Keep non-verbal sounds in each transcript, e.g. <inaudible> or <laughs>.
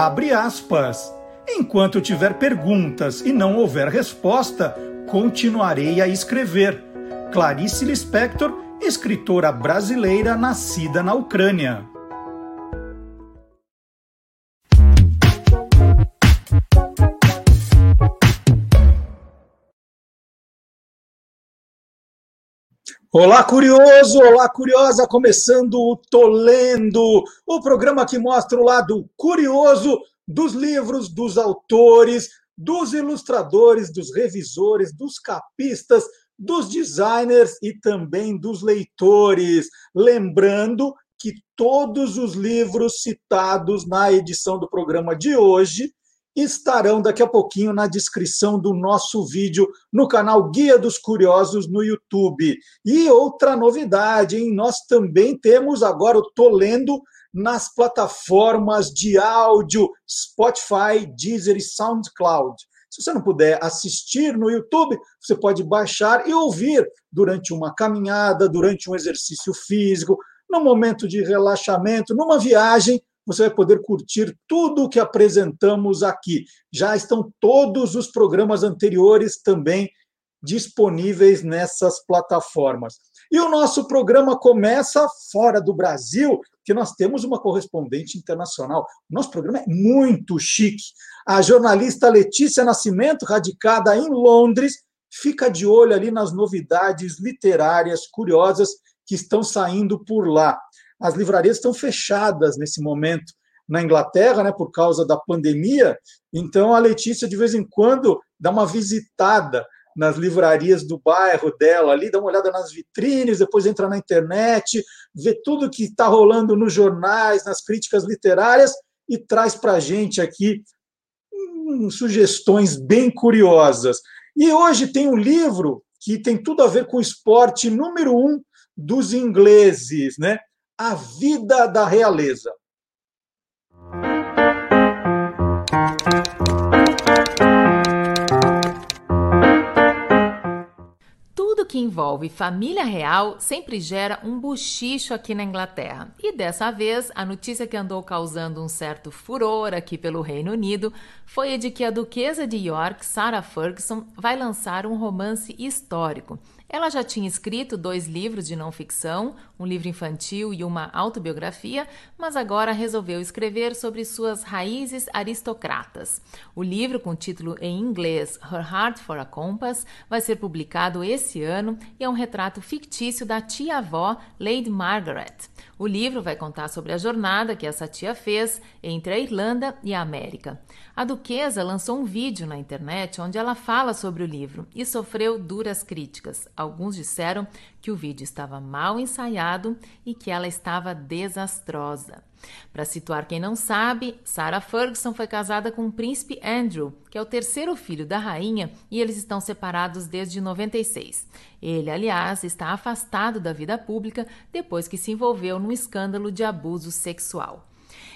Abre aspas. Enquanto tiver perguntas e não houver resposta, continuarei a escrever. Clarice Lispector, escritora brasileira nascida na Ucrânia. Olá, curioso! Olá, curiosa! Começando o Tolendo, o programa que mostra o lado curioso dos livros, dos autores, dos ilustradores, dos revisores, dos capistas, dos designers e também dos leitores. Lembrando que todos os livros citados na edição do programa de hoje estarão daqui a pouquinho na descrição do nosso vídeo no canal Guia dos Curiosos no YouTube. E outra novidade, hein? nós também temos agora o Tô Lendo nas plataformas de áudio Spotify, Deezer e SoundCloud. Se você não puder assistir no YouTube, você pode baixar e ouvir durante uma caminhada, durante um exercício físico, no momento de relaxamento, numa viagem você vai poder curtir tudo o que apresentamos aqui. Já estão todos os programas anteriores também disponíveis nessas plataformas. E o nosso programa começa fora do Brasil, que nós temos uma correspondente internacional. Nosso programa é muito chique. A jornalista Letícia Nascimento, radicada em Londres, fica de olho ali nas novidades literárias curiosas que estão saindo por lá as livrarias estão fechadas nesse momento na Inglaterra, né, por causa da pandemia. Então a Letícia de vez em quando dá uma visitada nas livrarias do bairro dela ali, dá uma olhada nas vitrines, depois entra na internet, vê tudo que está rolando nos jornais, nas críticas literárias e traz para a gente aqui hum, sugestões bem curiosas. E hoje tem um livro que tem tudo a ver com o esporte número um dos ingleses, né? A Vida da Realeza. Tudo que envolve família real sempre gera um buchicho aqui na Inglaterra. E dessa vez, a notícia que andou causando um certo furor aqui pelo Reino Unido foi a de que a duquesa de York, Sarah Ferguson, vai lançar um romance histórico. Ela já tinha escrito dois livros de não ficção, um livro infantil e uma autobiografia, mas agora resolveu escrever sobre suas raízes aristocratas. O livro, com título em inglês Her Heart for a Compass, vai ser publicado esse ano e é um retrato fictício da tia-avó Lady Margaret. O livro vai contar sobre a jornada que essa tia fez entre a Irlanda e a América. A duquesa lançou um vídeo na internet onde ela fala sobre o livro e sofreu duras críticas. Alguns disseram que o vídeo estava mal ensaiado e que ela estava desastrosa. Para situar quem não sabe, Sarah Ferguson foi casada com o príncipe Andrew, que é o terceiro filho da rainha, e eles estão separados desde 96. Ele, aliás, está afastado da vida pública depois que se envolveu num escândalo de abuso sexual.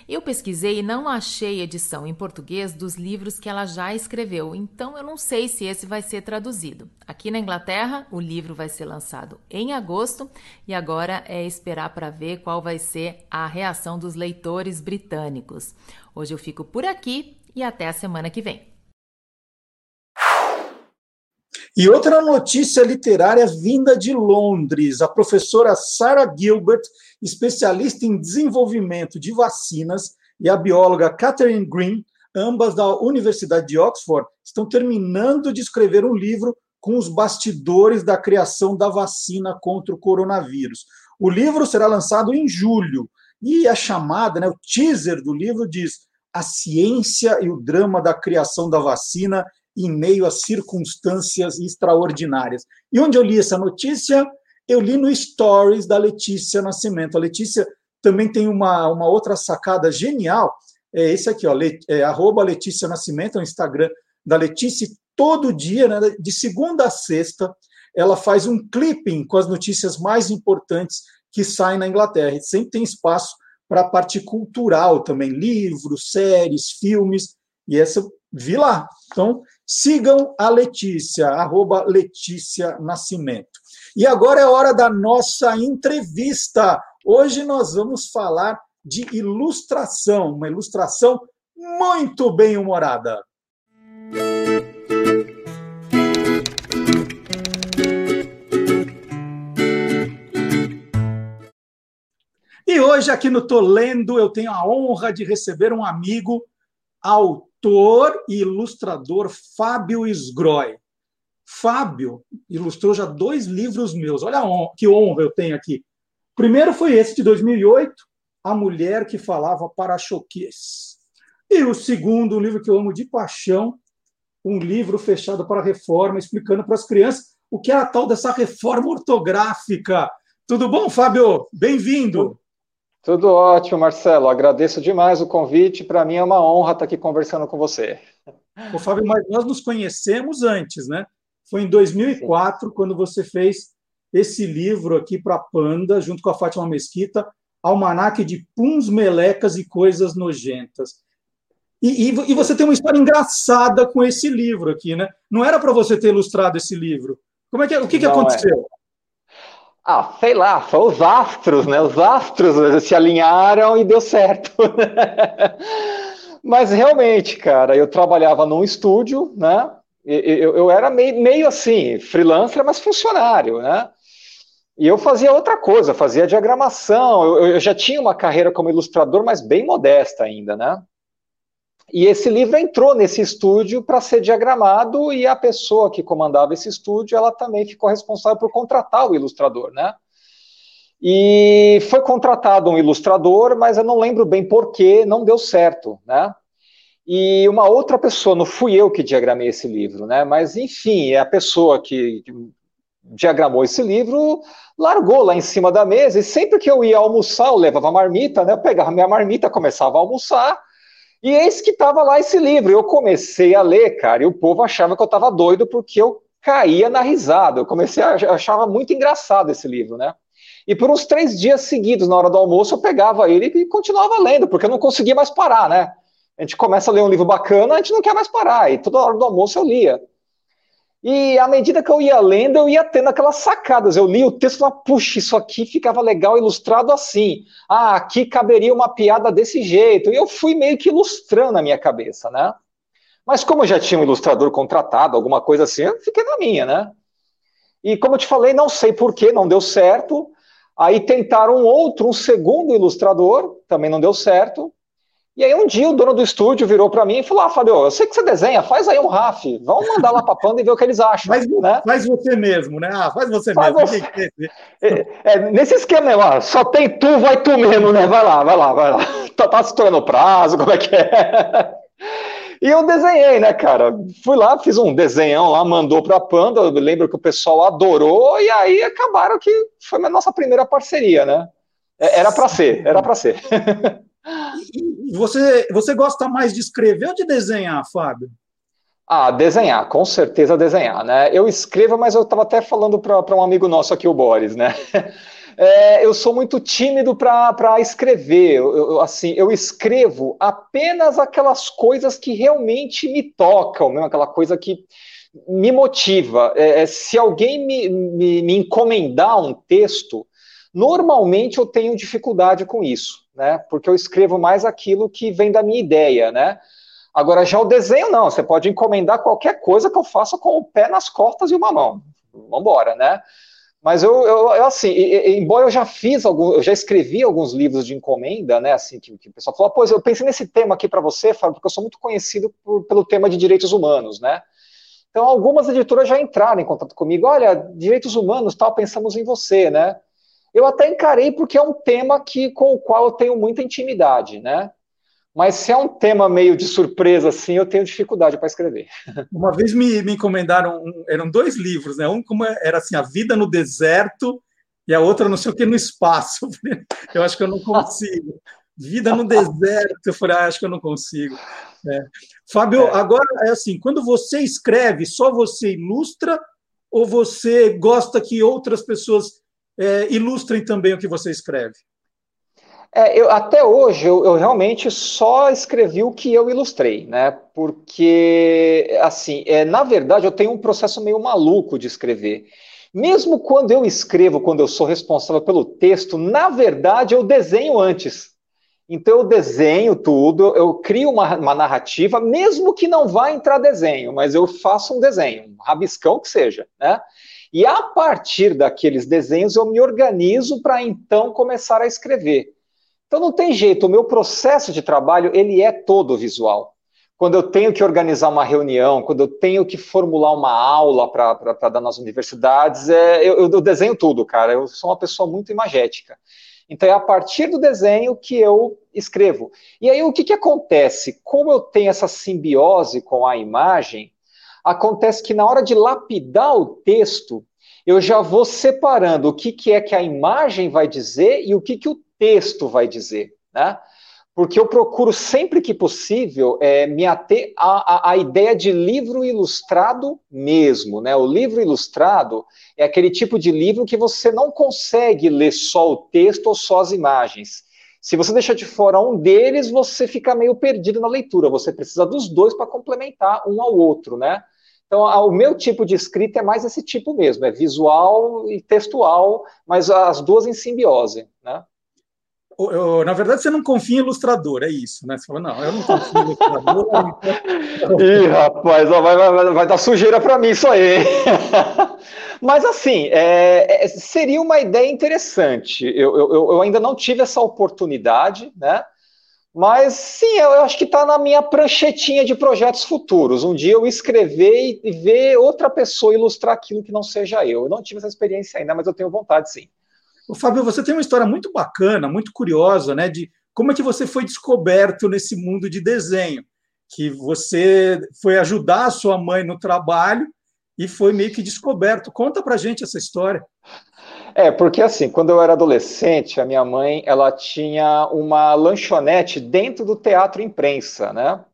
Eu pesquisei e não achei edição em português dos livros que ela já escreveu, então eu não sei se esse vai ser traduzido. Aqui na Inglaterra, o livro vai ser lançado em agosto e agora é esperar para ver qual vai ser a reação dos leitores britânicos. Hoje eu fico por aqui e até a semana que vem. E outra notícia literária vinda de Londres. A professora Sarah Gilbert, especialista em desenvolvimento de vacinas, e a bióloga Catherine Green, ambas da Universidade de Oxford, estão terminando de escrever um livro com os bastidores da criação da vacina contra o coronavírus. O livro será lançado em julho e a chamada, né, o teaser do livro diz: A ciência e o drama da criação da vacina em meio a circunstâncias extraordinárias. E onde eu li essa notícia? Eu li no Stories da Letícia Nascimento. A Letícia também tem uma, uma outra sacada genial. É esse aqui, ó, é, arroba Letícia Nascimento, é o Instagram da Letícia. Todo dia, né, de segunda a sexta, ela faz um clipping com as notícias mais importantes que saem na Inglaterra. E sempre tem espaço para a parte cultural também, livros, séries, filmes. E essa vi lá. Então, sigam a Letícia, arroba Letícia Nascimento. E agora é hora da nossa entrevista. Hoje nós vamos falar de ilustração, uma ilustração muito bem-humorada. E hoje, aqui no Tô Lendo, eu tenho a honra de receber um amigo, autor e ilustrador Fábio Sgroy. Fábio ilustrou já dois livros meus. Olha que honra eu tenho aqui. O primeiro foi esse de 2008, A Mulher que Falava para Choquês. E o segundo, um livro que eu amo de paixão, um livro fechado para a reforma, explicando para as crianças o que é a tal dessa reforma ortográfica. Tudo bom, Fábio? Bem-vindo. Tudo ótimo, Marcelo. Agradeço demais o convite. Para mim é uma honra estar aqui conversando com você. Ô, Fábio, mas nós nos conhecemos antes, né? Foi em 2004, Sim. quando você fez esse livro aqui para a Panda, junto com a Fátima Mesquita, Almanaque de Puns, Melecas e Coisas Nojentas. E, e, e, você tem uma história engraçada com esse livro aqui, né? Não era para você ter ilustrado esse livro. Como é que, o que, que aconteceu? É. Ah, sei lá, são os astros, né? Os astros se alinharam e deu certo. <laughs> Mas realmente, cara, eu trabalhava num estúdio, né? Eu, eu era meio, meio assim, freelancer, mas funcionário, né? E eu fazia outra coisa, fazia diagramação. Eu, eu já tinha uma carreira como ilustrador, mas bem modesta ainda, né? E esse livro entrou nesse estúdio para ser diagramado e a pessoa que comandava esse estúdio, ela também ficou responsável por contratar o ilustrador, né? E foi contratado um ilustrador, mas eu não lembro bem por que não deu certo, né? E uma outra pessoa, não fui eu que diagramei esse livro, né? Mas enfim, é a pessoa que diagramou esse livro largou lá em cima da mesa e sempre que eu ia almoçar, eu levava a marmita, né? Eu pegava minha marmita, começava a almoçar e eis que estava lá esse livro. Eu comecei a ler, cara, e o povo achava que eu estava doido porque eu caía na risada. Eu comecei a achava muito engraçado esse livro, né? E por uns três dias seguidos, na hora do almoço, eu pegava ele e continuava lendo, porque eu não conseguia mais parar, né? A gente começa a ler um livro bacana, a gente não quer mais parar. E toda hora do almoço eu lia. E à medida que eu ia lendo, eu ia tendo aquelas sacadas. Eu li o texto falava, puxa, isso aqui ficava legal ilustrado assim. Ah, aqui caberia uma piada desse jeito. E eu fui meio que ilustrando na minha cabeça, né? Mas como eu já tinha um ilustrador contratado, alguma coisa assim, eu fiquei na minha, né? E como eu te falei, não sei por que não deu certo. Aí tentaram um outro, um segundo ilustrador, também não deu certo. E aí um dia o dono do estúdio virou para mim e falou: Ah, Fábio, eu sei que você desenha, faz aí um RAF, vamos mandar lá para Panda e ver o que eles acham. Faz, né? faz você mesmo, né? Ah, faz você faz mesmo. Você. É, é, nesse esquema, né, ó, só tem tu, vai tu mesmo, né? Vai lá, vai lá, vai lá. <laughs> Tá, tá se tornando prazo, como é que é? <laughs> E eu desenhei, né, cara? Fui lá, fiz um desenhão lá, mandou para a Panda. Eu lembro que o pessoal adorou, e aí acabaram que foi a nossa primeira parceria, né? É, era para ser, era para ser. <laughs> Você, você gosta mais de escrever ou de desenhar, Fábio? Ah, desenhar, com certeza desenhar, né? Eu escrevo, mas eu estava até falando para um amigo nosso aqui, o Boris, né? <laughs> É, eu sou muito tímido para escrever. Eu, eu, assim, eu escrevo apenas aquelas coisas que realmente me tocam, mesmo aquela coisa que me motiva. É, é se alguém me, me, me encomendar um texto, normalmente eu tenho dificuldade com isso né? Porque eu escrevo mais aquilo que vem da minha ideia, né? Agora, já o desenho, não. Você pode encomendar qualquer coisa que eu faça com o pé nas costas e uma mão. Vamos embora, né? Mas eu, eu, eu assim, e, embora eu já fiz algum, eu já escrevi alguns livros de encomenda, né? Assim, que, que o pessoal falou, pois eu pensei nesse tema aqui para você, Fábio, porque eu sou muito conhecido por, pelo tema de direitos humanos, né? Então, algumas editoras já entraram em contato comigo, olha, direitos humanos, tal, pensamos em você, né? Eu até encarei porque é um tema que, com o qual eu tenho muita intimidade, né? Mas se é um tema meio de surpresa assim, eu tenho dificuldade para escrever. <laughs> Uma vez me, me encomendaram, um, eram dois livros, né? Um como era assim, A Vida no Deserto e a outra não sei o que no espaço. <laughs> Eu acho que eu não consigo. Vida no deserto, eu falei, ah, acho que eu não consigo. É. Fábio, é. agora é assim, quando você escreve, só você ilustra ou você gosta que outras pessoas é, ilustrem também o que você escreve. É, eu, até hoje eu, eu, realmente só escrevi o que eu ilustrei, né? Porque, assim, é, na verdade eu tenho um processo meio maluco de escrever. Mesmo quando eu escrevo, quando eu sou responsável pelo texto, na verdade eu desenho antes. Então eu desenho tudo, eu crio uma, uma, narrativa, mesmo que não vá entrar desenho, mas eu faço um desenho, um rabiscão que seja, né? E a partir daqueles desenhos eu me organizo para então começar a escrever. Então não tem jeito, o meu processo de trabalho ele é todo visual. Quando eu tenho que organizar uma reunião, quando eu tenho que formular uma aula para dar nas universidades, é, eu, eu desenho tudo, cara. Eu sou uma pessoa muito imagética. Então é a partir do desenho que eu escrevo. E aí o que, que acontece? Como eu tenho essa simbiose com a imagem, acontece que na hora de lapidar o texto, eu já vou separando o que, que é que a imagem vai dizer e o que, que o texto vai dizer, né? Porque eu procuro sempre que possível é, me ater à, à, ideia de livro ilustrado mesmo, né? O livro ilustrado é aquele tipo de livro que você não consegue ler só o texto ou só as imagens. Se você deixar de fora um deles, você fica meio perdido na leitura. Você precisa dos dois para complementar um ao outro, né? Então, o meu tipo de escrita é mais esse tipo mesmo, é visual e textual, mas as duas em simbiose, né? Na verdade, você não confia em ilustrador, é isso, né? Você fala, não, eu não confio em ilustrador. Então... <laughs> Ih, rapaz, vai, vai, vai dar sujeira para mim isso aí. <laughs> Mas, assim, é, é, seria uma ideia interessante. Eu, eu, eu ainda não tive essa oportunidade, né? Mas sim, eu, acho que está na minha pranchetinha de projetos futuros. Um dia eu escrever e ver outra pessoa ilustrar aquilo que não seja eu. Eu não tive essa experiência ainda, mas eu tenho vontade sim. O Fábio, você tem uma história muito bacana, muito curiosa, né? De como é que você foi descoberto nesse mundo de desenho, que você foi ajudar a sua mãe no trabalho e foi meio que descoberto. Conta pra gente essa história. É, porque assim, quando eu era adolescente, a minha mãe, ela tinha uma lanchonete dentro do teatro imprensa, né?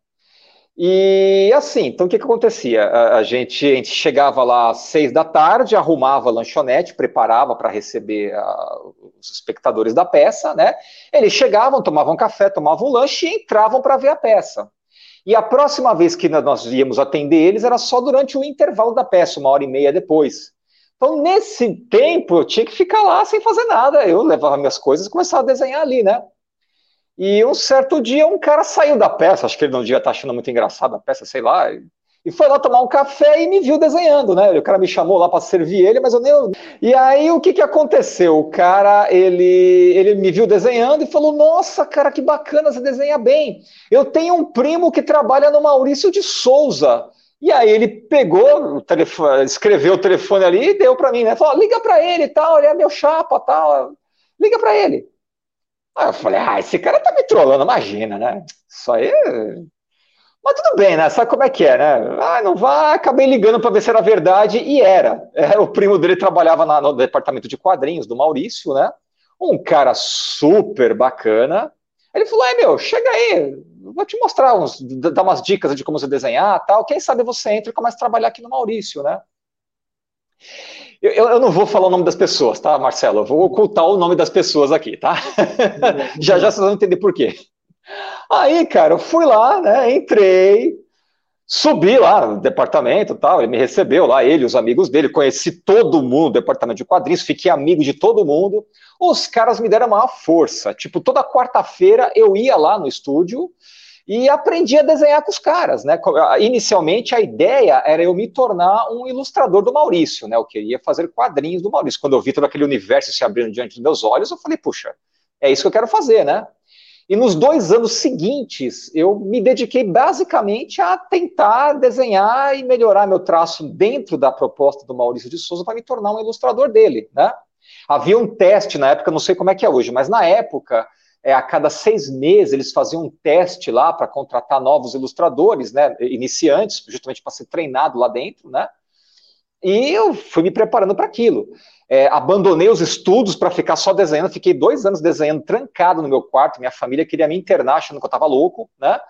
E assim, então o que, que acontecia? A, a, gente, a gente chegava lá às seis da tarde, arrumava a lanchonete, preparava para receber a, os espectadores da peça, né? Eles chegavam, tomavam café, tomavam lanche e entravam para ver a peça. E a próxima vez que nós íamos atender eles era só durante o intervalo da peça, uma hora e meia depois. Então, nesse tempo, eu tinha que ficar lá sem fazer nada. Eu levava minhas coisas e começava a desenhar ali, né? E um certo dia, um cara saiu da peça, acho que ele não devia estar achando muito engraçada a peça, sei lá, e foi lá tomar um café e me viu desenhando, né? O cara me chamou lá para servir ele, mas eu nem. E aí o que, que aconteceu? O cara ele, ele me viu desenhando e falou: Nossa, cara, que bacana, você desenha bem. Eu tenho um primo que trabalha no Maurício de Souza. E aí ele pegou o telefone, escreveu o telefone ali e deu para mim, né? Falou, liga para ele e tal, ele é meu chapa tal, liga para ele. Aí eu falei, ah, esse cara tá me trollando, imagina, né? Isso aí. Mas tudo bem, né? Sabe como é que é, né? Ah, não vai, acabei ligando para ver se era verdade e era. É, o primo dele trabalhava no departamento de quadrinhos do Maurício, né? Um cara super bacana. Ele falou: é meu, chega aí, vou te mostrar, uns, dar umas dicas de como você desenhar tal. Quem sabe você entra e começa a trabalhar aqui no Maurício, né? Eu, eu, não vou falar o nome das pessoas, tá, Marcelo? Eu vou ocultar o nome das pessoas aqui, tá? <laughs> já já vocês vão entender por quê. Aí, cara, eu fui lá, né? Entrei, subi lá no departamento tal. Ele me recebeu lá, ele, os amigos dele, conheci todo mundo no departamento de quadrinhos, fiquei amigo de todo mundo. Os caras me deram uma força. Tipo, toda quarta-feira eu ia lá no estúdio e aprendi a desenhar com os caras, né? Inicialmente a ideia era eu me tornar um ilustrador do Maurício, né? Eu queria fazer quadrinhos do Maurício. Quando eu vi todo aquele universo se abrindo diante dos meus olhos, eu falei, puxa, é isso que eu quero fazer, né? E nos dois anos seguintes, eu me dediquei basicamente a tentar desenhar e melhorar meu traço dentro da proposta do Maurício de Souza para me tornar um ilustrador dele, né? Havia um teste na época, não sei como é que é hoje, mas na época, é, a cada seis meses, eles faziam um teste lá para contratar novos ilustradores, né, iniciantes, justamente para ser treinado lá dentro, né? E eu fui me preparando para aquilo. É, abandonei os estudos para ficar só desenhando, fiquei dois anos desenhando trancado no meu quarto, minha família queria me internar achando que eu estava louco, né?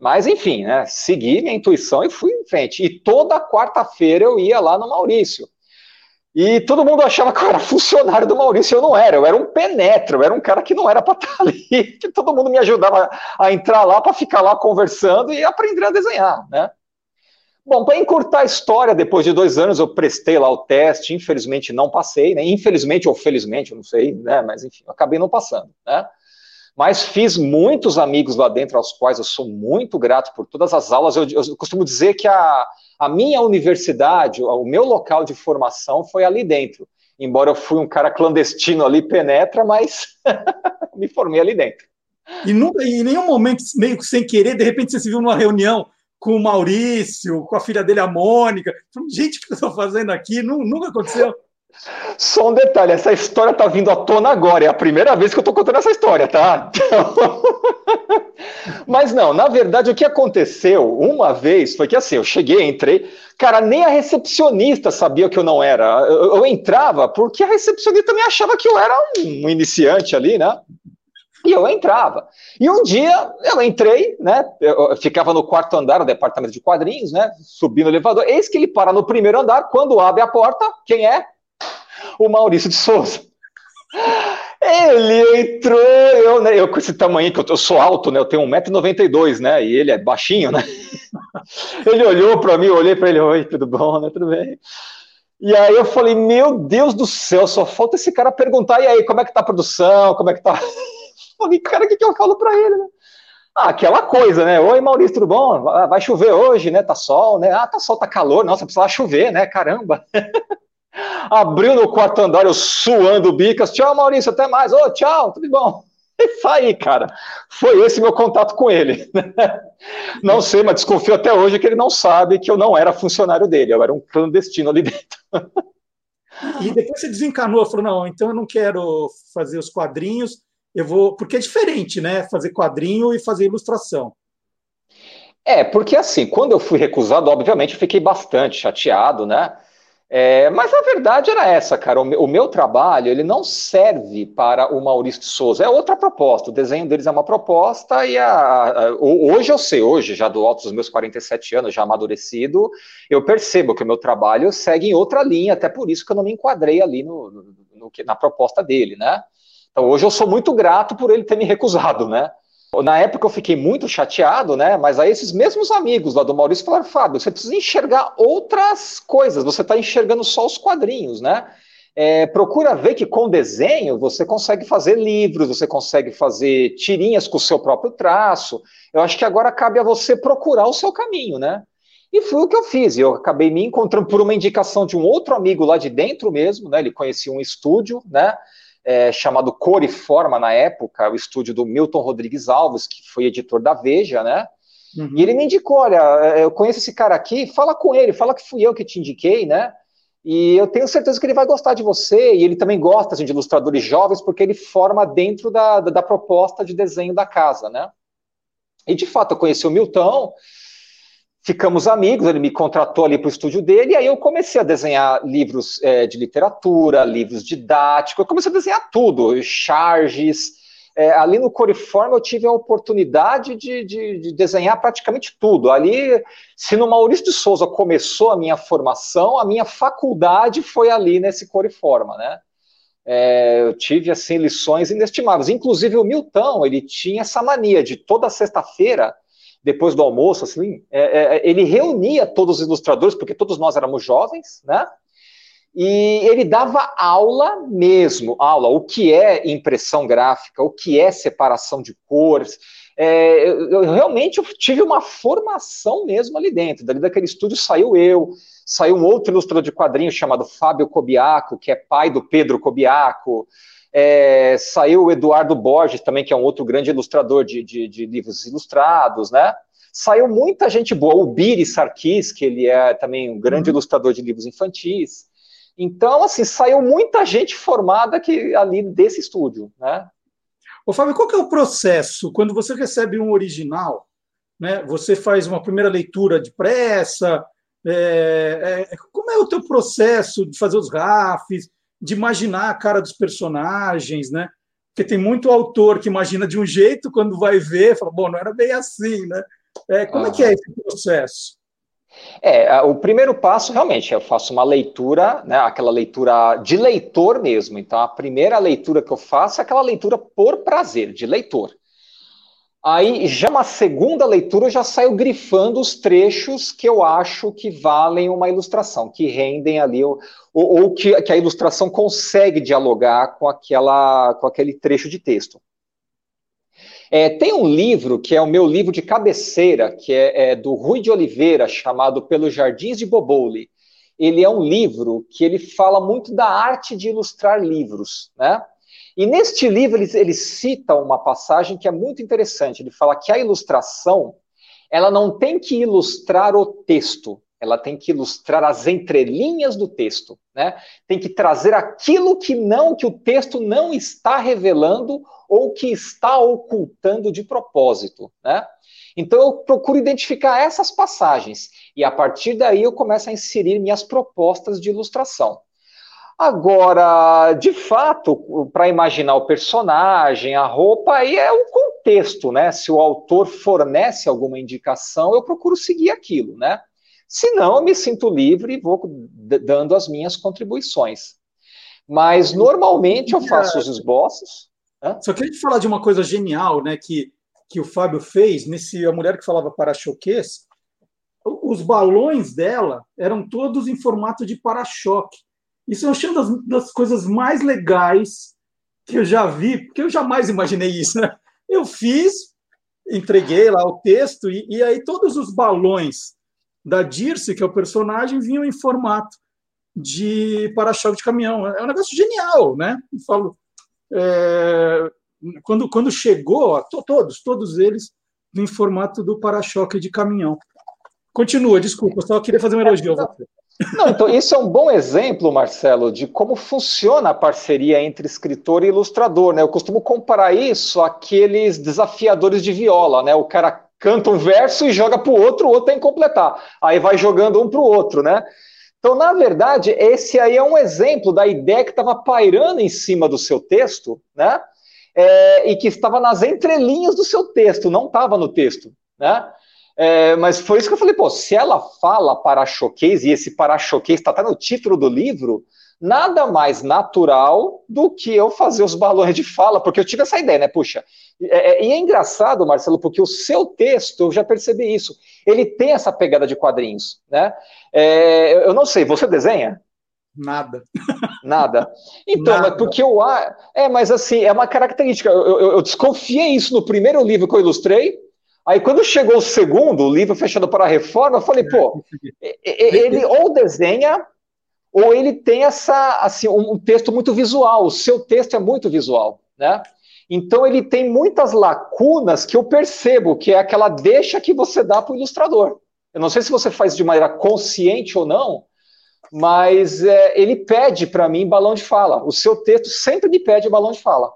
Mas enfim, né, segui minha intuição e fui em frente. E toda quarta-feira eu ia lá no Maurício. E todo mundo achava que eu era funcionário do Maurício, eu não era, eu era um penetro, eu era um cara que não era para <laughs> estar ali, que todo mundo me ajudava a entrar lá para ficar lá conversando e aprender a desenhar, né? Bom, para encurtar a história, depois de dois anos eu prestei lá o teste, infelizmente não passei, né? Infelizmente ou felizmente, eu não sei, né? Mas enfim, acabei não passando, né? mas fiz muitos amigos lá dentro, aos quais eu sou muito grato por todas as aulas. Eu, eu costumo dizer que a, a minha universidade, o meu local de formação foi ali dentro. Embora eu fui um cara clandestino ali, penetra, mas <laughs> me formei ali dentro. E nunca, em nenhum momento, meio que sem querer, de repente você se viu numa reunião com o Maurício, com a filha dele, a Mônica. Gente, o que eu estou fazendo aqui? Nunca aconteceu. Só um detalhe, essa história tá vindo à tona agora, é a primeira vez que eu tô contando essa história, tá? Então... <laughs> Mas não, na verdade o que aconteceu uma vez foi que assim, eu cheguei, entrei, cara, nem a recepcionista sabia que eu não era. Eu, eu entrava porque a recepcionista me achava que eu era um iniciante ali, né? E eu entrava. E um dia eu entrei, né? Eu ficava no quarto andar, no departamento de quadrinhos, né? Subi no elevador. Eis que ele para no primeiro andar. Quando abre a porta, quem é? o Maurício de Souza. Ele entrou, eu, né, eu com esse tamanho, que eu, eu sou alto, né? Eu tenho 1,92m, né? E ele é baixinho, né? <laughs> Ele olhou para mim, eu olhei para ele, oi, tudo bom, né? Tudo bem. E aí eu falei, meu Deus do céu, só falta esse cara perguntar, e aí, como é que tá a produção? Como é que tá? Falei, cara, o que, que eu falo para ele, né? Ah, aquela coisa, né? Oi, Maurício, tudo bom? Vai chover hoje, né? Tá sol, né? Ah, tá sol, tá calor. Nossa, precisa chover, né? Caramba. <laughs> Abriu no quarto andar, eu suando bicas. Tchau, Maurício, até mais. Ô, oh, tchau, tudo bom? <laughs> E saí, cara. Foi esse meu contato com ele. <laughs> Não sei, mas desconfio até hoje que ele não sabe que eu não era funcionário dele, eu era um clandestino ali dentro. E depois você desencanou, falou: não, então eu não quero fazer os quadrinhos, eu vou. Porque é diferente, né? Fazer quadrinho e fazer ilustração. É, porque assim, quando eu fui recusado, obviamente eu fiquei bastante chateado, né? É, mas a verdade era essa, cara. O meu, o meu, trabalho ele não serve para o Maurício de Souza. É outra proposta. O desenho deles é uma proposta e a, a, hoje eu sei, hoje, já do alto dos meus 47 anos, já amadurecido, eu percebo que o meu trabalho segue em outra linha, até por isso que eu não me enquadrei ali no, no, no na proposta dele, né? Então hoje eu sou muito grato por ele ter me recusado, né? Na época eu fiquei muito chateado, né? Mas aí esses mesmos amigos lá do Maurício falaram: Fábio, você precisa enxergar outras coisas, você está enxergando só os quadrinhos, né? É, procura ver que com desenho você consegue fazer livros, você consegue fazer tirinhas com o seu próprio traço. Eu acho que agora cabe a você procurar o seu caminho, né? E foi o que eu fiz. Eu acabei me encontrando por uma indicação de um outro amigo lá de dentro mesmo, né? Ele conhecia um estúdio, né? É, chamado Cor e Forma na época, o estúdio do Milton Rodrigues Alves, que foi editor da Veja, né? Uhum. E ele me indicou, olha, é, eu conheço esse cara aqui, fala com ele, fala que fui eu que te indiquei, né? E eu tenho certeza que ele vai gostar de você, e ele também gosta assim, de ilustradores jovens, porque ele forma dentro da, da, da proposta de desenho da casa, né? E de fato, eu conheci o Milton, ficamos amigos, ele me contratou ali para o estúdio dele, e aí eu comecei a desenhar livros é, de literatura, livros didáticos, eu comecei a desenhar tudo, charges. É, ali no Coriforme eu tive a oportunidade de, de, de, desenhar praticamente tudo. Ali, se no Maurício de Souza começou a minha formação, a minha faculdade foi ali nesse Coriforma, né? É, eu tive assim lições inestimáveis. Inclusive o Milton, ele tinha essa mania de toda sexta-feira depois do almoço, assim, é, é, é, ele reunia todos os ilustradores, porque todos nós éramos jovens, né? E ele dava aula mesmo, aula, o que é impressão gráfica, o que é separação de cores. É, eu, eu, realmente eu tive uma formação mesmo ali dentro. Dali daquele estúdio saiu eu, saiu um outro ilustrador de quadrinhos chamado Fábio Cobiaco, que é pai do Pedro Cobiaco. É, saiu o Eduardo Borges também, que é um outro grande ilustrador de, de, de, livros ilustrados, né? Saiu muita gente boa, o Biri Sarkis, que ele é também um grande uhum. ilustrador de livros infantis. Então, assim, saiu muita gente formada que, ali desse estúdio, né? Ô, Fábio, qual que é o processo quando você recebe um original? Né, você faz uma primeira leitura depressa? É, é, como é o teu processo de fazer os rafes? De imaginar a cara dos personagens, né? Porque tem muito autor que imagina de um jeito, quando vai ver, fala, bom, não era bem assim, né? É, como é que é esse processo? É, o primeiro passo, realmente, eu faço uma leitura, né, aquela leitura de leitor mesmo. Então, a primeira leitura que eu faço é aquela leitura por prazer, de leitor. Aí, já uma segunda leitura, eu já saio grifando os trechos que eu acho que valem uma ilustração, que rendem ali, ou, ou que, que, a ilustração consegue dialogar com, aquela, com aquele trecho de texto. É, tem um livro que é o meu livro de cabeceira, que é, é, do Rui de Oliveira, chamado Pelos Jardins de Boboli. Ele é um livro que ele fala muito da arte de ilustrar livros, né? E neste livro ele, ele cita uma passagem que é muito interessante. Ele fala que a ilustração ela não tem que ilustrar o texto, ela tem que ilustrar as entrelinhas do texto, né? Tem que trazer aquilo que não, que o texto não está revelando ou que está ocultando de propósito, né? Então eu procuro identificar essas passagens e a partir daí eu começo a inserir minhas propostas de ilustração. Agora, de fato, para imaginar o personagem, a roupa, aí é o contexto, né? Se o autor fornece alguma indicação, eu procuro seguir aquilo, né? Se não, eu me sinto livre e vou dando as minhas contribuições. Mas normalmente eu faço os esboços. Hã? Só queria te falar de uma coisa genial, né? Que, que o Fábio fez nesse A Mulher que Falava Para-Choques. Os balões dela eram todos em formato de para-choque. Isso eu achei uma das, das coisas mais legais que eu já vi, porque eu jamais imaginei isso, né? Eu fiz, entreguei lá o texto, e, e aí todos os balões da Dirce, que é o personagem, vinham em formato de para-choque de caminhão. É um negócio genial, né? Eu falo, é, quando, quando chegou, todos, todos eles em formato do para-choque de caminhão. Continua, desculpa, só queria fazer um elogio a você. Não, então, isso é um bom exemplo, Marcelo, de como funciona a parceria entre escritor e ilustrador. Né? Eu costumo comparar isso àqueles desafiadores de viola. Né? O cara canta um verso e joga para o outro, o outro tem que completar. Aí vai jogando um para o outro, né? Então, na verdade, esse aí é um exemplo da ideia que estava pairando em cima do seu texto, né? É, e que estava nas entrelinhas do seu texto, não estava no texto, né? É, mas foi isso que eu falei, pô, se ela fala para-choquês, e esse para-choquês está até no título do livro, nada mais natural do que eu fazer os balões de fala, porque eu tive essa ideia, né? Puxa, é, é, e é engraçado, Marcelo, porque o seu texto, eu já percebi isso, ele tem essa pegada de quadrinhos, né? É, eu não sei, você desenha? Nada. Nada. Então, Nada. porque eu. É, mas assim, é uma característica. Eu, eu, eu, desconfiei isso no primeiro livro que eu ilustrei. Aí, quando chegou o segundo, o livro fechado para a reforma, eu falei, pô, ele ou desenha, ou ele tem essa, assim, um texto muito visual. O seu texto é muito visual, né? Então ele tem muitas lacunas que eu percebo, que é aquela deixa que você dá para o ilustrador. Eu não sei se você faz de maneira consciente ou não, mas é, ele pede para mim balão de fala. O seu texto sempre me pede balão de fala.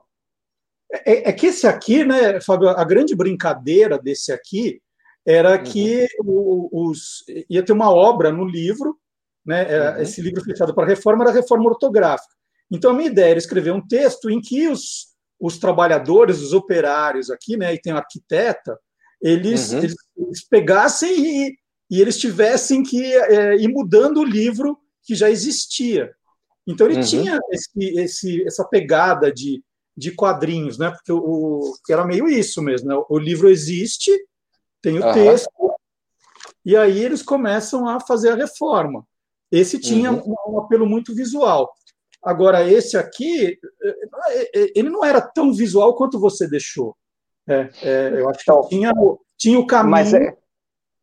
É, é, que esse aqui, né, Fábio, a grande brincadeira desse aqui era uhum. que os, ia ter uma obra no livro, né, uhum. esse livro fechado para reforma era reforma ortográfica. Então a minha ideia era escrever um texto em que os, os trabalhadores, os operários aqui, né, e tem a arquiteta, eles, uhum. eles, eles, pegassem e, e, eles tivessem que é, ir mudando o livro que já existia. Então ele uhum. tinha esse, esse, essa pegada de, de quadrinhos, né? Porque o, era meio isso mesmo. Né? O livro existe, tem o uhum. texto, e aí eles começam a fazer a reforma. Esse tinha uhum. um, um apelo muito visual. Agora, esse aqui, ele não era tão visual quanto você deixou. É, é, eu acho que então, tinha, tinha o caminho. Mas é...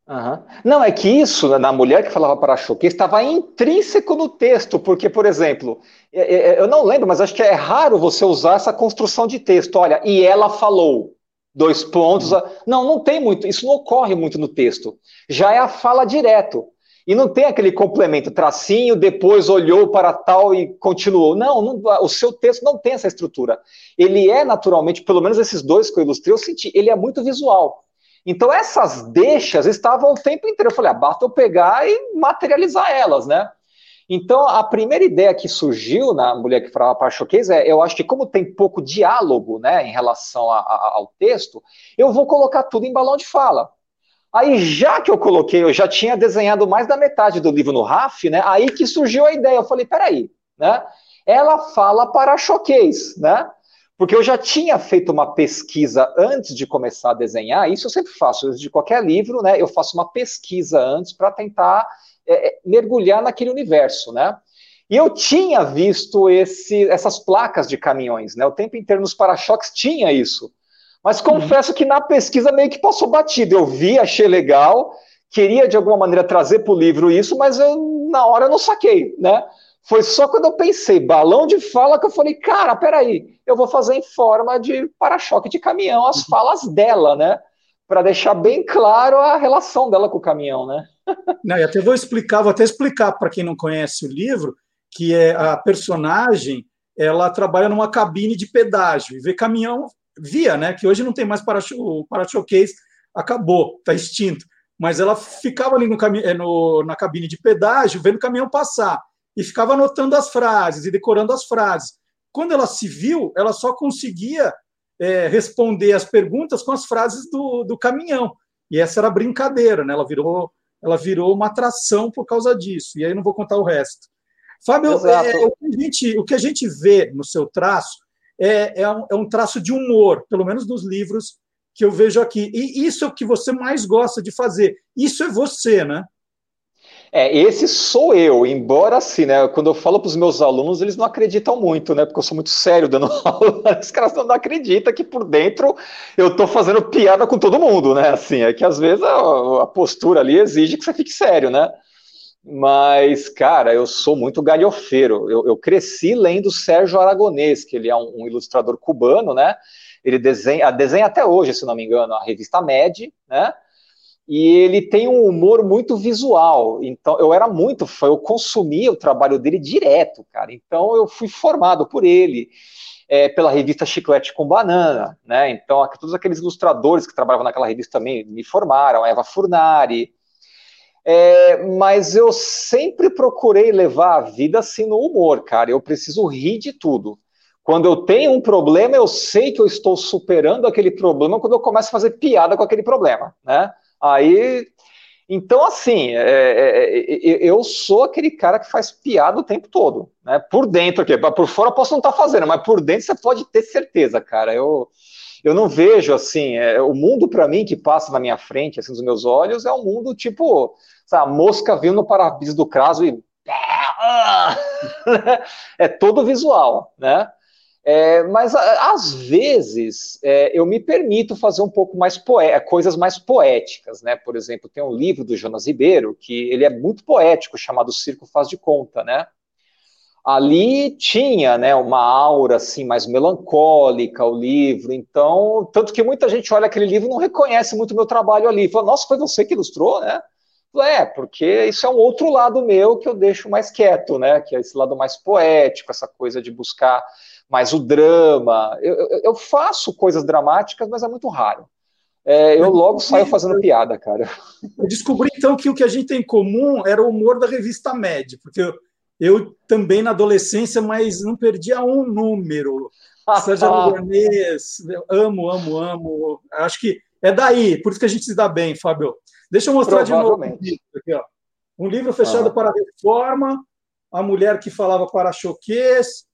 Uhum. Não, é que isso, na mulher que falava para choque, estava intrínseco no texto, porque, por exemplo, é, é, eu não lembro, mas acho que é raro você usar essa construção de texto. Olha, e ela falou, dois pontos. Uhum. Não, não tem muito, isso não ocorre muito no texto. Já é a fala direto. E não tem aquele complemento, tracinho, depois olhou para tal e continuou. Não, não, o seu texto não tem essa estrutura. Ele é naturalmente, pelo menos esses dois que eu ilustrei, eu senti, ele é muito visual. Então essas deixas estavam o tempo inteiro. Eu falei, ah, basta eu pegar e materializar elas, né? Então a primeira ideia que surgiu na Mulher que Falava para Choquês é, eu acho que como tem pouco diálogo, né, em relação a, a, ao texto, eu vou colocar tudo em balão de fala. Aí, já que eu coloquei, eu já tinha desenhado mais da metade do livro no RAF, né? Aí que surgiu a ideia. Eu falei, peraí, né? Ela fala para choquês, né? Porque eu já tinha feito uma pesquisa antes de começar a desenhar, isso eu sempre faço, de qualquer livro, né? Eu faço uma pesquisa antes para tentar é, é, mergulhar naquele universo, né? E eu tinha visto esse, essas placas de caminhões, né? O tempo inteiro nos para-choques tinha isso. Mas uhum. confesso que na pesquisa meio que passou batido. Eu vi, achei legal, queria de alguma maneira trazer para o livro isso, mas eu na hora eu não saquei, né? Foi só quando eu pensei, balão de fala, que eu falei, cara, peraí, eu vou fazer em forma de para-choque de caminhão as falas dela, né? Para deixar bem claro a relação dela com o caminhão, né? Não, e até vou explicar, vou até explicar para quem não conhece o livro, que é a personagem, ela trabalha numa cabine de pedágio e vê caminhão via, né? Que hoje não tem mais para o para-choquês, acabou, está extinto. Mas ela ficava ali no, eh, no, na cabine de pedágio, vendo o caminhão passar e ficava anotando as frases e decorando as frases. Quando ela se viu, ela só conseguia é, responder as perguntas com as frases do, do caminhão. E essa era brincadeira, né? Ela virou, ela virou uma atração por causa disso. E aí não vou contar o resto. Fábio, é, o, que a gente, o que a gente vê no seu traço é, é, um, é um traço de humor, pelo menos nos livros que eu vejo aqui. E isso é o que você mais gosta de fazer. Isso é você, né? É, esse sou eu, embora assim, né? Quando eu falo para os meus alunos, eles não acreditam muito, né? Porque eu sou muito sério dando <laughs> aula, os caras não acreditam que por dentro eu estou fazendo piada com todo mundo, né? Assim, é que às vezes a, a, postura ali exige que você fique sério, né? Mas, cara, eu sou muito galhofeiro. Eu, eu cresci lendo Sérgio Aragonês, que ele é um, um ilustrador cubano, né? Ele desenha, desenha até hoje, se não me engano, a revista Med, né? E ele tem um humor muito visual. Então, eu era muito fã, eu consumia o trabalho dele direto, cara. Então, eu fui formado por ele, é, pela revista Chiclete com Banana, né? Então, todos aqueles ilustradores que trabalhavam naquela revista também me formaram, Eva Furnari. É, mas eu sempre procurei levar a vida assim no humor, cara. Eu preciso rir de tudo. Quando eu tenho um problema, eu sei que eu estou superando aquele problema quando eu começo a fazer piada com aquele problema, né? Aí, então, assim, é, é, é, eu sou aquele cara que faz piada o tempo todo, né? Por dentro aqui, por fora eu posso não estar tá fazendo, mas por dentro você pode ter certeza, cara. Eu, eu não vejo assim, é, o mundo para mim que passa na minha frente, assim, nos meus olhos, é um mundo tipo, sabe, a mosca viu no para-brisa do caso e <laughs> é todo visual, né? É, mas às vezes é, eu me permito fazer um pouco mais coisas mais poéticas, né? Por exemplo, tem um livro do Jonas Ribeiro que ele é muito poético, chamado Circo Faz de Conta, né? Ali tinha, né, uma aura assim mais melancólica o livro, então tanto que muita gente olha aquele livro e não reconhece muito o meu trabalho ali, fala, nossa, foi você que ilustrou, né? É, porque isso é um outro lado meu que eu deixo mais quieto, né? Que é esse lado mais poético, essa coisa de buscar mais o drama. Eu, eu, eu faço coisas dramáticas, mas é muito raro. É, eu logo saio fazendo piada, cara. Eu descobri então que o que a gente tem em comum era o humor da revista Med, porque eu, eu também na adolescência, mas não perdia um número. Sérgio <laughs> Aragonês, amo, amo, amo. Acho que é daí, por isso que a gente se dá bem, Fábio. Deixa eu mostrar de novo um livro, aqui, ó. um livro fechado ah. para a reforma, a mulher que falava para choquês,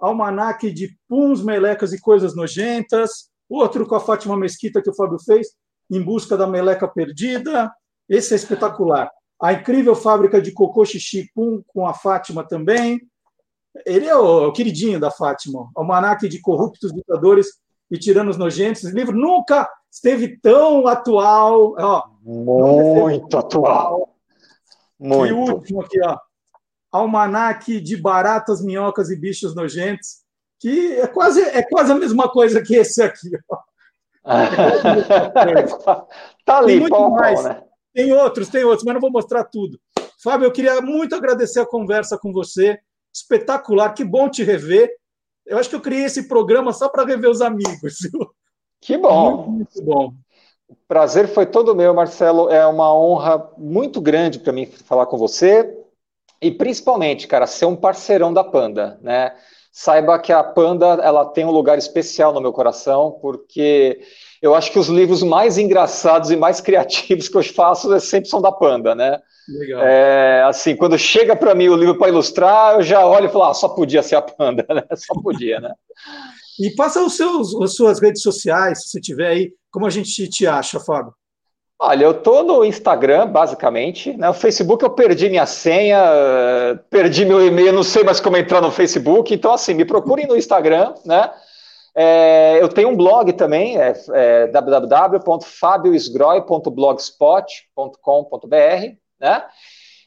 almanaque de puns, melecas e coisas nojentas, outro com a Fátima Mesquita que o Fábio fez, em busca da meleca perdida. Esse é espetacular. A incrível fábrica de cocô xixi pum com a Fátima também. Ele é o, o queridinho da Fátima. Almanaque de corruptos ditadores e tiranos nojentos. Esse livro nunca esteve tão atual. Ó, Muito atual. Muito. E o último aqui, ó almanaque de baratas, minhocas e bichos nojentos, que é quase, é quase a mesma coisa que esse aqui. <laughs> tá ali, tem muito mais. Né? Tem outros, tem outros, mas não vou mostrar tudo. Fábio, eu queria muito agradecer a conversa com você. Espetacular, que bom te rever. Eu acho que eu criei esse programa só para rever os amigos. Que bom. Muito, muito bom. O prazer foi todo meu, Marcelo. É uma honra muito grande para mim falar com você. E principalmente, cara, ser um parceirão da Panda, né? Saiba que a Panda ela tem um lugar especial no meu coração, porque eu acho que os livros mais engraçados e mais <laughs> criativos que eu faço é sempre são da Panda, né? Legal. É, assim, quando chega para mim o livro para ilustrar, eu já olho e falo, ah, só podia ser a Panda, né? <laughs> Só podia, né? e passa os seus, as suas redes sociais, se você tiver aí, como a gente te acha, Fábio? Olha, eu tô no Instagram, basicamente. Né? O Facebook eu perdi minha senha, perdi meu e-mail, não sei mais como entrar no Facebook. Então, assim, me procurem no Instagram, né? É, eu tenho um blog também, é, é né?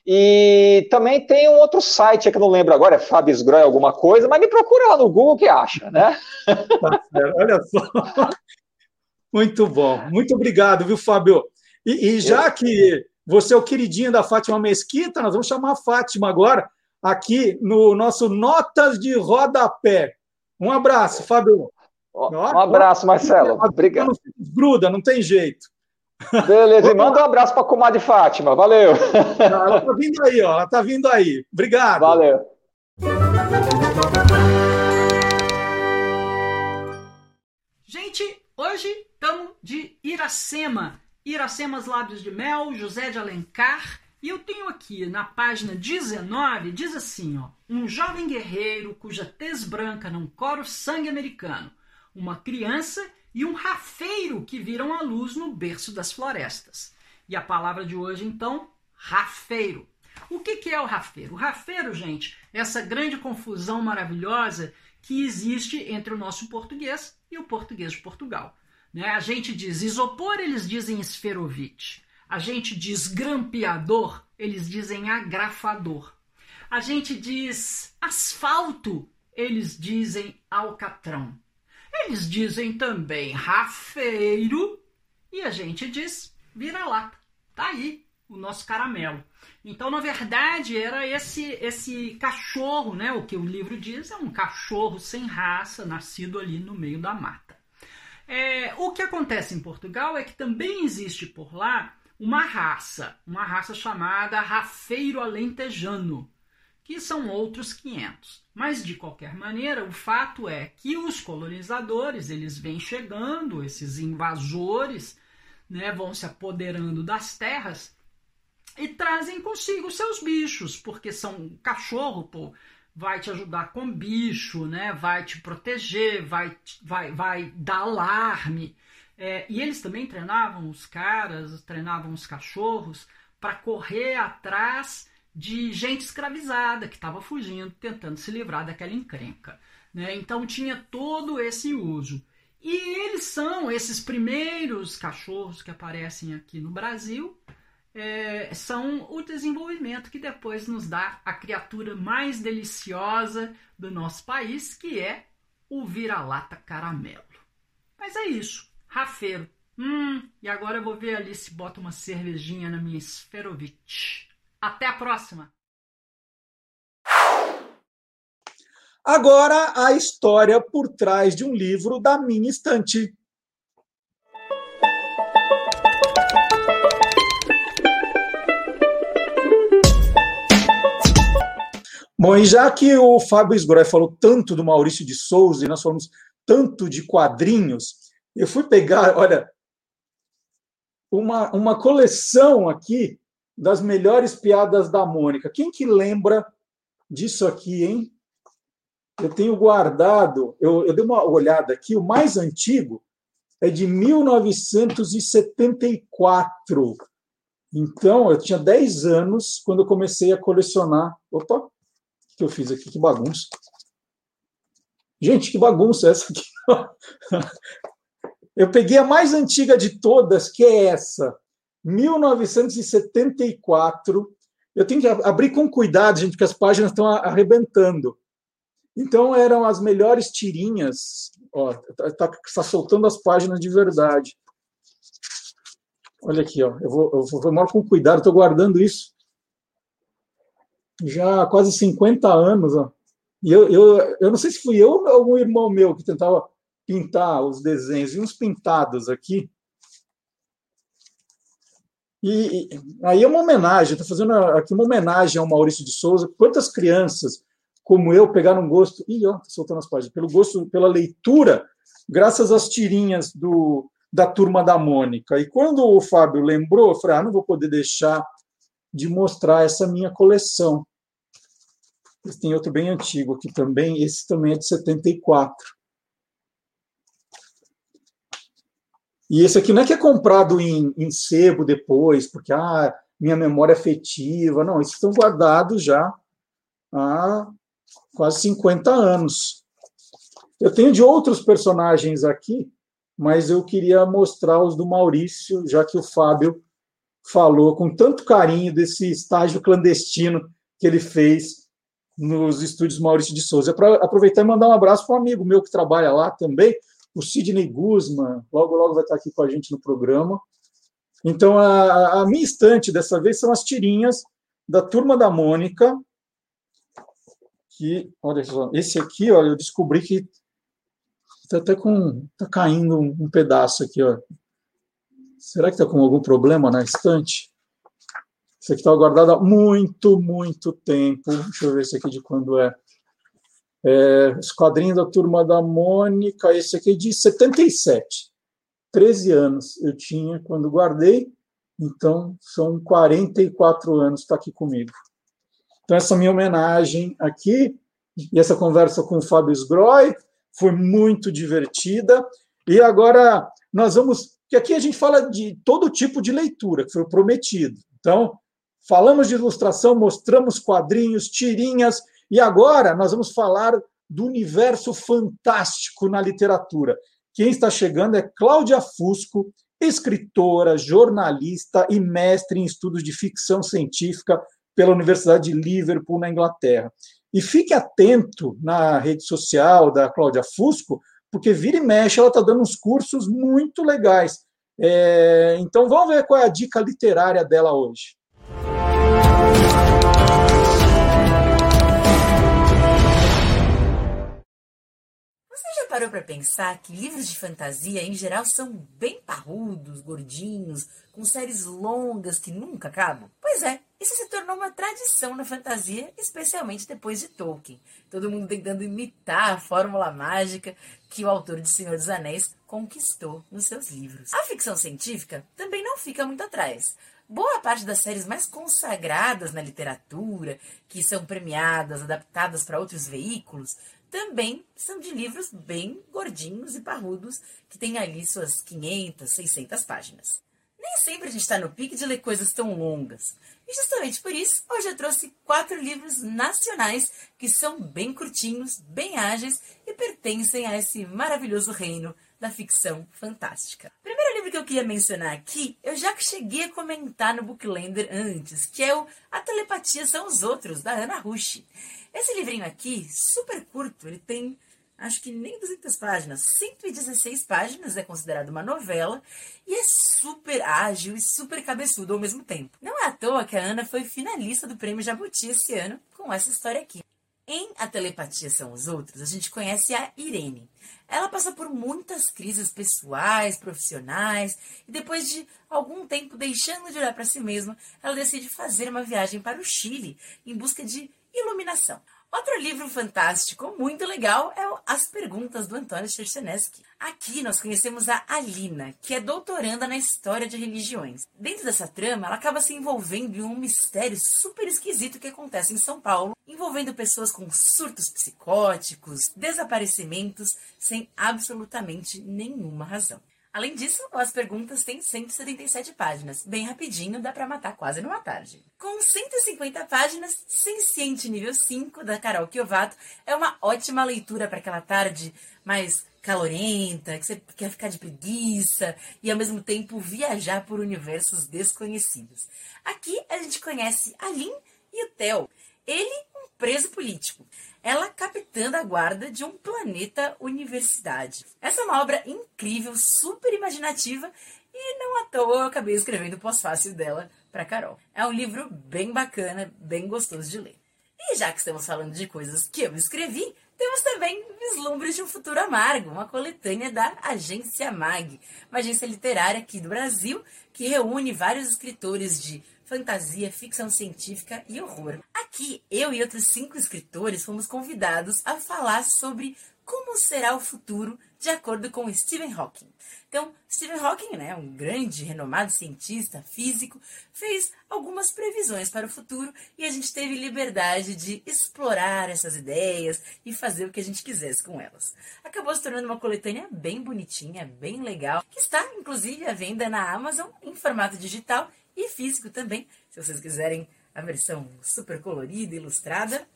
E também tem um outro site que eu não lembro agora, é Fábio Sgroy alguma coisa, mas me procura lá no Google que acha, né? <laughs> Tá olha só. <laughs> Muito bom. Muito obrigado, viu, Fábio? E, e já que você é o queridinho da Fátima Mesquita, nós vamos chamar a Fátima agora aqui no nosso Notas de Rodapé. Um abraço, Fábio. Um abraço, Marcelo. Obrigado. Não gruda, não tem jeito. Beleza, e manda um abraço para a comadre Fátima. Valeu. Ela está vindo aí, ó. Ela está vindo aí. Obrigado. Valeu. Gente, hoje estamos de Iracema. Iracemas Lábios de Mel, José de Alencar. E eu tenho aqui na página 19, diz assim, ó. Um jovem guerreiro cuja tez branca não cora o sangue americano. Uma criança e um rafeiro que viram a luz no berço das florestas. E a palavra de hoje, então, rafeiro. O que, que é o rafeiro? O rafeiro, gente, é essa grande confusão maravilhosa que existe entre o nosso português e o português de Portugal. Né? A gente diz isopor, eles dizem esferovite. A gente diz grampeador, eles dizem agrafador. A gente diz asfalto, eles dizem alcatrão. Eles dizem também rafeiro e a gente diz vira-lata. Tá aí o nosso caramelo. Então, na verdade, era esse esse cachorro, né? O que o livro diz é um cachorro sem raça, nascido ali no meio da mata. É, o que acontece em Portugal é que também existe por lá uma raça, uma raça chamada rafeiro alentejano, que são outros 500. Mas de qualquer maneira, o fato é que os colonizadores, eles vêm chegando, esses invasores, né, vão se apoderando das terras e trazem consigo seus bichos, porque são cachorro, pô, vai te ajudar com bicho, né? Vai te proteger, vai vai vai dar alarme. É, e eles também treinavam os caras, treinavam os cachorros para correr atrás de gente escravizada que estava fugindo, tentando se livrar daquela encrenca. Né? Então tinha todo esse uso. E eles são esses primeiros cachorros que aparecem aqui no Brasil, é, são o desenvolvimento que depois nos dá a criatura mais deliciosa do nosso país, que é o vira-lata caramelo. Mas é isso, rafeiro. Hum, e agora eu vou ver ali se bota uma cervejinha na minha Sferovitch. Até a próxima! Agora, a história por trás de um livro da minha estante. Bom, e já que o Fábio Esgroy falou tanto do Maurício de Souza e nós falamos tanto de quadrinhos, eu fui pegar, olha, uma, uma coleção aqui das melhores piadas da Mônica. Quem que lembra disso aqui, hein? Eu tenho guardado, eu, eu dei uma olhada aqui, o mais antigo é de 1974. Então, eu tinha 10 anos quando eu comecei a colecionar. Opa, que eu fiz aqui? Que bagunça. Gente, que bagunça essa aqui. <laughs> Eu peguei a mais antiga de todas, que é essa. 1974. Eu tenho que abrir com cuidado, gente, porque as páginas estão arrebentando. Então, eram as melhores tirinhas. Ó, tá, tá, tá soltando as páginas de verdade. Olha aqui, ó. Eu vou, eu vou, eu com cuidado, estou guardando isso já há quase 50 anos. Ó. E eu, eu, eu não sei se fui eu ou algum irmão meu que tentava pintar os desenhos, e uns pintados aqui. E, aí é uma homenagem, estou fazendo aqui uma homenagem ao Maurício de Souza. Quantas crianças como eu pegaram gosto, e ó, soltando as páginas, pelo gosto, pela leitura, graças às tirinhas do, da turma da Mônica. E quando o Fábio lembrou, eu falei, ah, não vou poder deixar de mostrar essa minha coleção. Tem outro bem antigo aqui também, esse também é de 74. E esse aqui não é que é comprado em, em sebo depois, porque ah, minha memória afetiva. Não, esses estão guardados já há quase 50 anos. Eu tenho de outros personagens aqui, mas eu queria mostrar os do Maurício, já que o Fábio falou com tanto carinho desse estágio clandestino que ele fez nos estúdios Maurício de Souza. Para aproveitar e mandar um abraço para um amigo meu que trabalha lá também, o Sidney Guzman, logo, logo vai estar aqui com a gente no programa. Então, a, a minha estante dessa vez são as tirinhas da Turma da Mônica, que, olha só, esse aqui, olha, eu descobri que está até com, tá caindo um, um pedaço aqui, ó. Será que está com algum problema na estante? Esse aqui está guardado há muito, muito tempo. Deixa eu ver esse aqui de quando é. é quadrinhos da Turma da Mônica, esse aqui é de 77. 13 anos eu tinha quando guardei, então são 44 anos está aqui comigo. Então, essa minha homenagem aqui, e essa conversa com o Fábio Sgroy, foi muito divertida. E agora nós vamos. Que aqui a gente fala de todo tipo de leitura, que foi prometido. Então, falamos de ilustração, mostramos quadrinhos, tirinhas, e agora nós vamos falar do universo fantástico na literatura. Quem está chegando é Cláudia Fusco, escritora, jornalista e mestre em estudos de ficção científica pela Universidade de Liverpool, na Inglaterra. E fique atento na rede social da Cláudia Fusco, porque vira e mexe, ela está dando uns cursos muito legais. É, então vamos ver qual é a dica literária dela hoje. Você já parou para pensar que livros de fantasia, em geral, são bem parrudos, gordinhos, com séries longas que nunca acabam? Pois é, isso se tornou uma tradição na fantasia, especialmente depois de Tolkien. Todo mundo tentando imitar a fórmula mágica que o autor de Senhor dos Anéis conquistou nos seus livros. A ficção científica também não fica muito atrás. Boa parte das séries mais consagradas na literatura, que são premiadas, adaptadas para outros veículos, também são de livros bem gordinhos e parrudos, que têm ali suas 500, 600 páginas. Nem sempre a gente está no pique de ler coisas tão longas. E justamente por isso, hoje eu trouxe quatro livros nacionais que são bem curtinhos, bem ágeis e pertencem a esse maravilhoso reino da ficção fantástica. O primeiro livro que eu queria mencionar aqui, eu já cheguei a comentar no Booklender antes, que é o A Telepatia São os Outros, da Ana Rush. Esse livrinho aqui, super curto, ele tem acho que nem 200 páginas, 116 páginas, é considerado uma novela, e é super ágil e super cabeçudo ao mesmo tempo. Não é à toa que a Ana foi finalista do Prêmio Jabuti esse ano com essa história aqui. Em A Telepatia São os Outros, a gente conhece a Irene. Ela passa por muitas crises pessoais, profissionais, e depois de algum tempo deixando de olhar para si mesma, ela decide fazer uma viagem para o Chile em busca de iluminação. Outro livro fantástico, muito legal, é As Perguntas do Antônio Cherchenesky. Aqui nós conhecemos a Alina, que é doutoranda na história de religiões. Dentro dessa trama, ela acaba se envolvendo em um mistério super esquisito que acontece em São Paulo, envolvendo pessoas com surtos psicóticos, desaparecimentos, sem absolutamente nenhuma razão. Além disso, as perguntas têm 177 páginas. Bem rapidinho, dá para matar quase numa tarde. Com 150 páginas, Senciente nível 5, da Carol Kiovato, é uma ótima leitura para aquela tarde mais calorenta, que você quer ficar de preguiça e ao mesmo tempo viajar por universos desconhecidos. Aqui a gente conhece a Lin e o Theo. Ele, um preso político ela capitã da guarda de um planeta universidade. Essa é uma obra incrível, super imaginativa e não à toa eu acabei escrevendo o pós-fácil dela para Carol. É um livro bem bacana, bem gostoso de ler. E já que estamos falando de coisas que eu escrevi, temos também Vislumbres de um Futuro Amargo, uma coletânea da Agência MAG, uma agência literária aqui do Brasil que reúne vários escritores de fantasia, ficção científica e horror. Aqui, eu e outros cinco escritores fomos convidados a falar sobre como será o futuro de acordo com Stephen Hawking. Então, Stephen Hawking, né, um grande, renomado cientista físico, fez algumas previsões para o futuro e a gente teve liberdade de explorar essas ideias e fazer o que a gente quisesse com elas. Acabou se tornando uma coletânea bem bonitinha, bem legal, que está inclusive à venda na Amazon em formato digital e físico também. Se vocês quiserem a versão super colorida, ilustrada,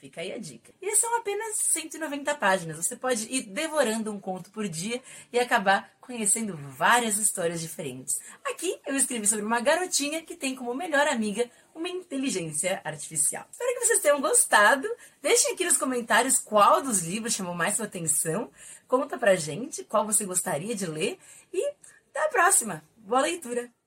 Fica aí a dica. E são apenas 190 páginas. Você pode ir devorando um conto por dia e acabar conhecendo várias histórias diferentes. Aqui eu escrevi sobre uma garotinha que tem como melhor amiga uma inteligência artificial. Espero que vocês tenham gostado. Deixem aqui nos comentários qual dos livros chamou mais sua atenção. Conta pra gente qual você gostaria de ler e até a próxima. Boa leitura!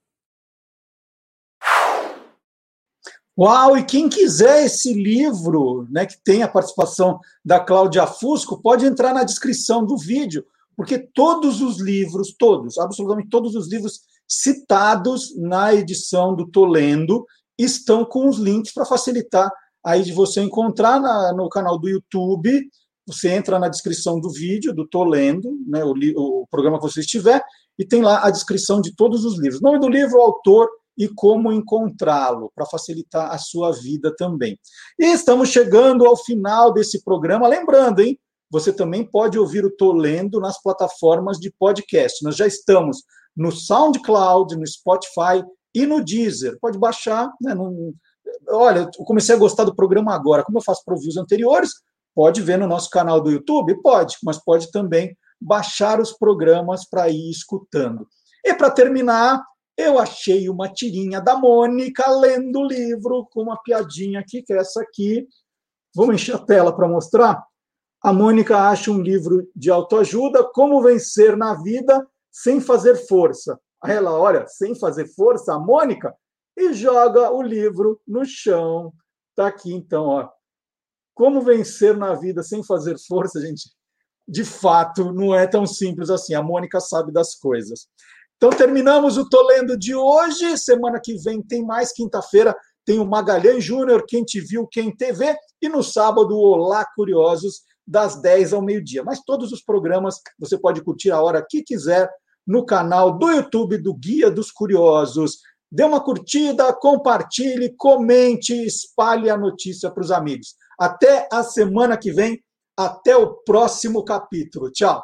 Uau! E quem quiser esse livro, né, que tem a participação da Cláudia Fusco, pode entrar na descrição do vídeo, porque todos os livros, todos, absolutamente todos os livros citados na edição do Tolendo estão com os links para facilitar aí de você encontrar na, no canal do YouTube. Você entra na descrição do vídeo do Tolendo, né, o, o programa que você estiver, e tem lá a descrição de todos os livros. Nome do livro, autor e como encontrá-lo, para facilitar a sua vida também. E estamos chegando ao final desse programa. Lembrando, hein? Você também pode ouvir o Tô Lendo nas plataformas de podcast. Nós já estamos no SoundCloud, no Spotify e no Deezer. Pode baixar. Né. Olha, eu comecei a gostar do programa agora. Como eu faço para ouvir os anteriores, pode ver no nosso canal do YouTube? Pode, mas pode também baixar os programas para ir escutando. E para terminar, eu achei uma tirinha da Mônica lendo o livro com uma piadinha aqui, que é essa aqui. Vamos encher a tela para mostrar? A Mônica acha um livro de autoajuda, Como Vencer na Vida Sem Fazer Força. Aí ela olha, sem fazer força, a Mônica, e joga o livro no chão. Está aqui, então, ó. Como vencer na vida sem fazer força, gente? De fato, não é tão simples assim. A Mônica sabe das coisas. Então, terminamos o Tolendo de hoje. Semana que vem tem mais. Quinta-feira tem o Magalhães Júnior, Quem Te Viu, Quem TV. E no sábado, Olá Curiosos, das 10 ao meio-dia. Mas todos os programas você pode curtir a hora que quiser no canal do YouTube do Guia dos Curiosos. Dê uma curtida, compartilhe, comente, espalhe a notícia para os amigos. Até a semana que vem. Até o próximo capítulo. Tchau.